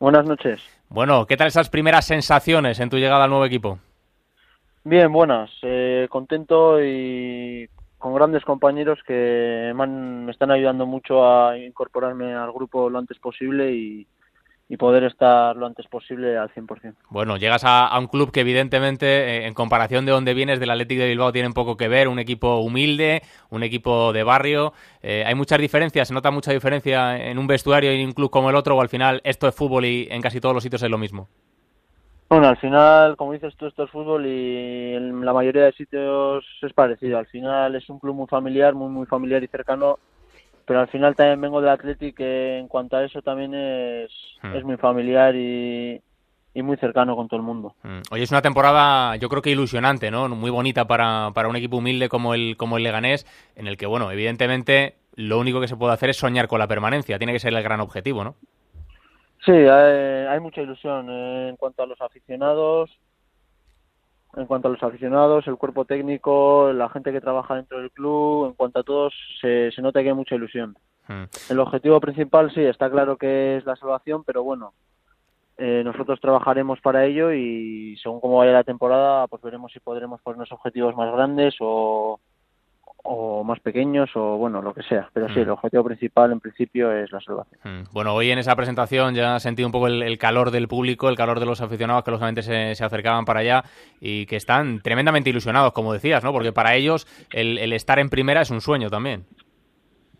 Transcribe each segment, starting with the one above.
Buenas noches. Bueno, ¿qué tal esas primeras sensaciones en tu llegada al nuevo equipo? Bien, buenas. Eh, contento y con grandes compañeros que me, están ayudando mucho a incorporarme al grupo lo antes posible y, poder estar lo antes posible al 100%. Bueno, llegas a, un club que evidentemente, eh, en comparación de donde vienes, del Atlético de Bilbao, tiene un poco que ver, un equipo humilde, un equipo de barrio. Eh, ¿Hay muchas diferencias? ¿Se nota mucha diferencia en un vestuario y en un club como el otro o al final esto es fútbol y en casi todos los sitios es lo mismo? Bueno, al final, como dices tú, esto es fútbol y en la mayoría de sitios es parecido. Al final es un club muy familiar, muy muy familiar y cercano, pero al final también vengo del Athletic que en cuanto a eso también es, hmm. es muy familiar y, muy cercano con todo el mundo. Hoy hmm. es una temporada yo creo que ilusionante, ¿no? Muy bonita para, para un equipo humilde como el, como el Leganés, en el que, bueno, evidentemente lo único que se puede hacer es soñar con la permanencia, tiene que ser el gran objetivo, ¿no? Sí, hay, mucha ilusión en cuanto a los aficionados, en cuanto a los aficionados, el cuerpo técnico, la gente que trabaja dentro del club, en cuanto a todos, se, nota que hay mucha ilusión. Hmm. El objetivo principal, sí, está claro que es la salvación, pero bueno, eh, nosotros trabajaremos para ello y según cómo vaya la temporada, pues veremos si podremos ponernos objetivos más grandes o, o más pequeños o bueno, lo que sea. Pero sí, el mm. objetivo principal en principio es la salvación. Mm. Bueno, hoy en esa presentación ya he sentido un poco el, calor del público, el calor de los aficionados que lógicamente se, se, acercaban para allá y que están tremendamente ilusionados, como decías, ¿no? Porque para ellos el, el estar en primera es un sueño también.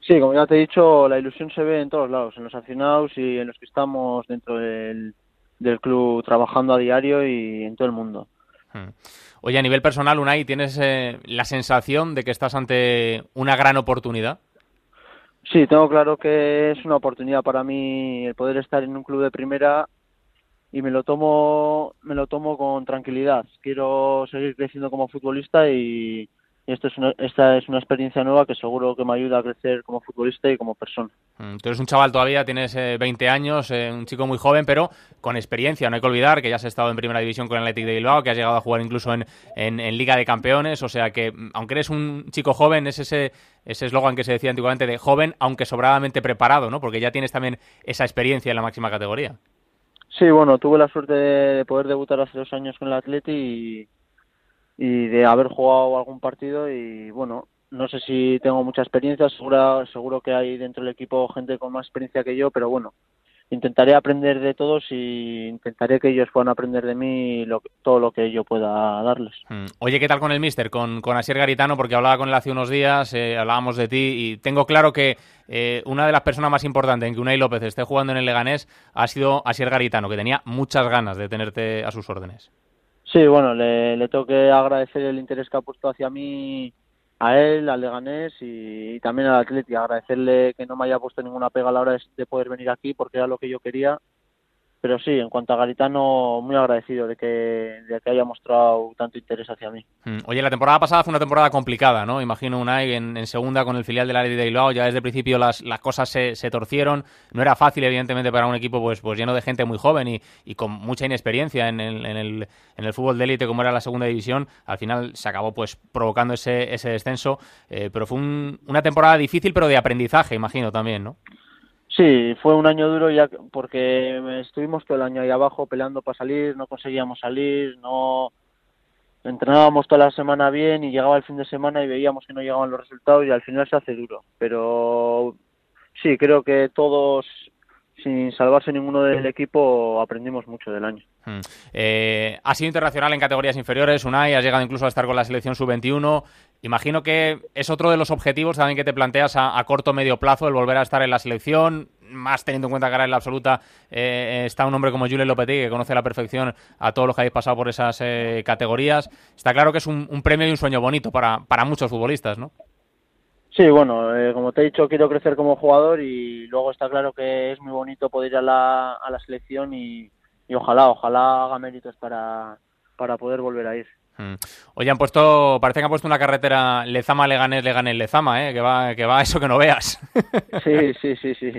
Sí, como ya te he dicho, la ilusión se ve en todos lados, en los aficionados y en los que estamos dentro del, del club trabajando a diario y en todo el mundo. Mm. Oye, a nivel personal, Unai, ¿tienes eh, la sensación de que estás ante una gran oportunidad? Sí, tengo claro que es una oportunidad para mí el poder estar en un club de primera y me lo tomo me lo tomo con tranquilidad. Quiero seguir creciendo como futbolista y, esto es esta es una experiencia nueva que seguro que me ayuda a crecer como futbolista y como persona. Mm, tú eres un chaval todavía, tienes 20 eh, años, eh, un chico muy joven, pero con experiencia. No hay que olvidar que ya has estado en primera división con el Athletic de Bilbao, que has llegado a jugar incluso en, en, Liga de Campeones. O sea que, mm, aunque eres un chico joven, es ese ese eslogan que se decía antiguamente de joven, aunque sobradamente preparado, ¿no? Porque ya tienes también esa experiencia en la máxima categoría. Sí, bueno, tuve la suerte de poder debutar hace dos años con el Atleti y y de haber jugado algún partido y bueno, no sé si tengo mucha experiencia, seguro, seguro que hay dentro del equipo gente con más experiencia que yo, pero bueno, intentaré aprender de todos y intentaré que ellos puedan aprender de mí todo lo que yo pueda darles. Mm. Oye, ¿qué tal con el míster? Con, con Asier Garitano, porque hablaba con él hace unos días, eh, hablábamos de ti y tengo claro que eh, una de las personas más importantes en que Unai López esté jugando en el Leganés ha sido Asier Garitano, que tenía muchas ganas de tenerte a sus órdenes. Sí, bueno, le, le tengo que agradecer el interés que ha puesto hacia mí a él, al Leganés y, también al Atleti. Agradecerle que no me haya puesto ninguna pega a la hora de poder venir aquí porque era lo que yo quería pero sí, en cuanto a Garitano, muy agradecido de que, de que haya mostrado tanto interés hacia mí. Mm. Oye, la temporada pasada fue una temporada complicada, ¿no? Imagino Unai en, en segunda con el filial del Athletic de Bilbao, ya desde el principio las, las cosas se, se, torcieron. No era fácil, evidentemente, para un equipo pues, pues lleno de gente muy joven y, y con mucha inexperiencia en el, en el, en el fútbol de élite como era la segunda división. Al final se acabó pues provocando ese, ese descenso, eh, pero fue una temporada difícil, pero de aprendizaje, imagino también, ¿no? Sí, fue un año duro ya porque estuvimos todo el año ahí abajo peleando para salir, no conseguíamos salir, no entrenábamos toda la semana bien y llegaba el fin de semana y veíamos que no llegaban los resultados y al final se hace duro. Pero sí, creo que todos sin salvarse ninguno del equipo, aprendimos mucho del año. Hmm. Eh, sido internacional en categorías inferiores, Unai, has llegado incluso a estar con la selección sub-21. Imagino que es otro de los objetivos también que te planteas a, corto o medio plazo, el volver a estar en la selección, más teniendo en cuenta que ahora en la absoluta eh, está un hombre como Julien Lopetegui, que conoce a la perfección a todos los que habéis pasado por esas eh, categorías. Está claro que es un, un, premio y un sueño bonito para, para muchos futbolistas, ¿no? Sí, bueno, eh, como te he dicho, quiero crecer como jugador y luego está claro que es muy bonito poder ir a la, a la selección y, ojalá, ojalá haga méritos para, para poder volver a ir. Mm. Oye, han puesto, parece que han puesto una carretera Lezama, Leganés, Leganés, Lezama, ¿eh? que va, que va eso que no veas. Sí, sí, sí, sí.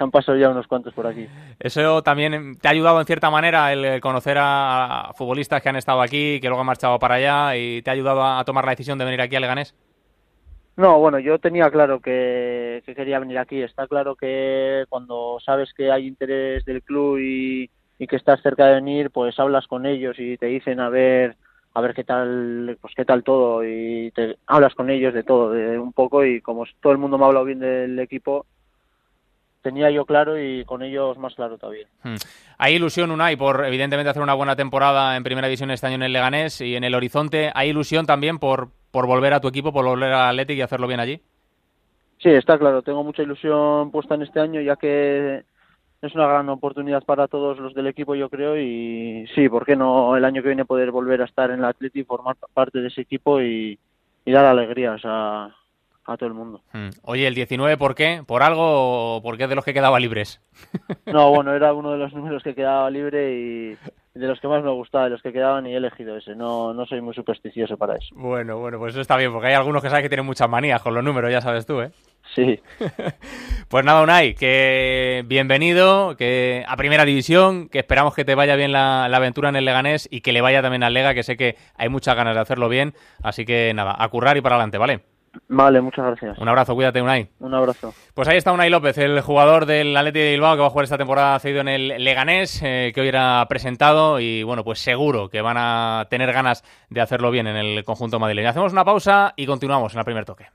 Han pasado ya unos cuantos por aquí. Eso también te ha ayudado en cierta manera el conocer a futbolistas que han estado aquí, que luego han marchado para allá y te ha ayudado a tomar la decisión de venir aquí a Leganés. No, bueno, yo tenía claro que, quería venir aquí. Está claro que cuando sabes que hay interés del club y, que estás cerca de venir, pues hablas con ellos y te dicen a ver a ver qué tal pues qué tal todo y te hablas con ellos de todo de un poco y como todo el mundo me ha hablado bien del equipo tenía yo claro y con ellos más claro todavía. Hmm. Hay ilusión, Unai, por evidentemente hacer una buena temporada en Primera División este año en el Leganés y en el Horizonte. ¿Hay ilusión también por, por volver a tu equipo, por volver a Athletic y hacerlo bien allí? Sí, está claro. Tengo mucha ilusión puesta en este año ya que es una gran oportunidad para todos los del equipo, yo creo, y sí, ¿por qué no el año que viene poder volver a estar en el Athletic, formar parte de ese equipo y, y dar alegrías a, a todo el mundo. Hmm. Oye, ¿el 19 por qué? ¿Por algo o por qué es de los que quedaba libres? no, bueno, era uno de los números que quedaba libre y de los que más me gustaba, de los que quedaban y he elegido ese. No, no soy muy supersticioso para eso. Bueno, bueno, pues eso está bien, porque hay algunos que saben que tienen muchas manías con los números, ya sabes tú, ¿eh? Sí. pues nada, Unai, que bienvenido, que a Primera División, que esperamos que te vaya bien la, la, aventura en el Leganés y que le vaya también al Lega, que sé que hay muchas ganas de hacerlo bien. Así que nada, a currar y para adelante, ¿vale? Vale, muchas gracias. Un abrazo, cuídate, Unai. Un abrazo. Pues ahí está Unai López, el jugador del Atleti de Bilbao que va a jugar esta temporada cedido en el Leganés, eh, que hoy era presentado y bueno, pues seguro que van a tener ganas de hacerlo bien en el conjunto madrileño. Hacemos una pausa y continuamos en el primer toque.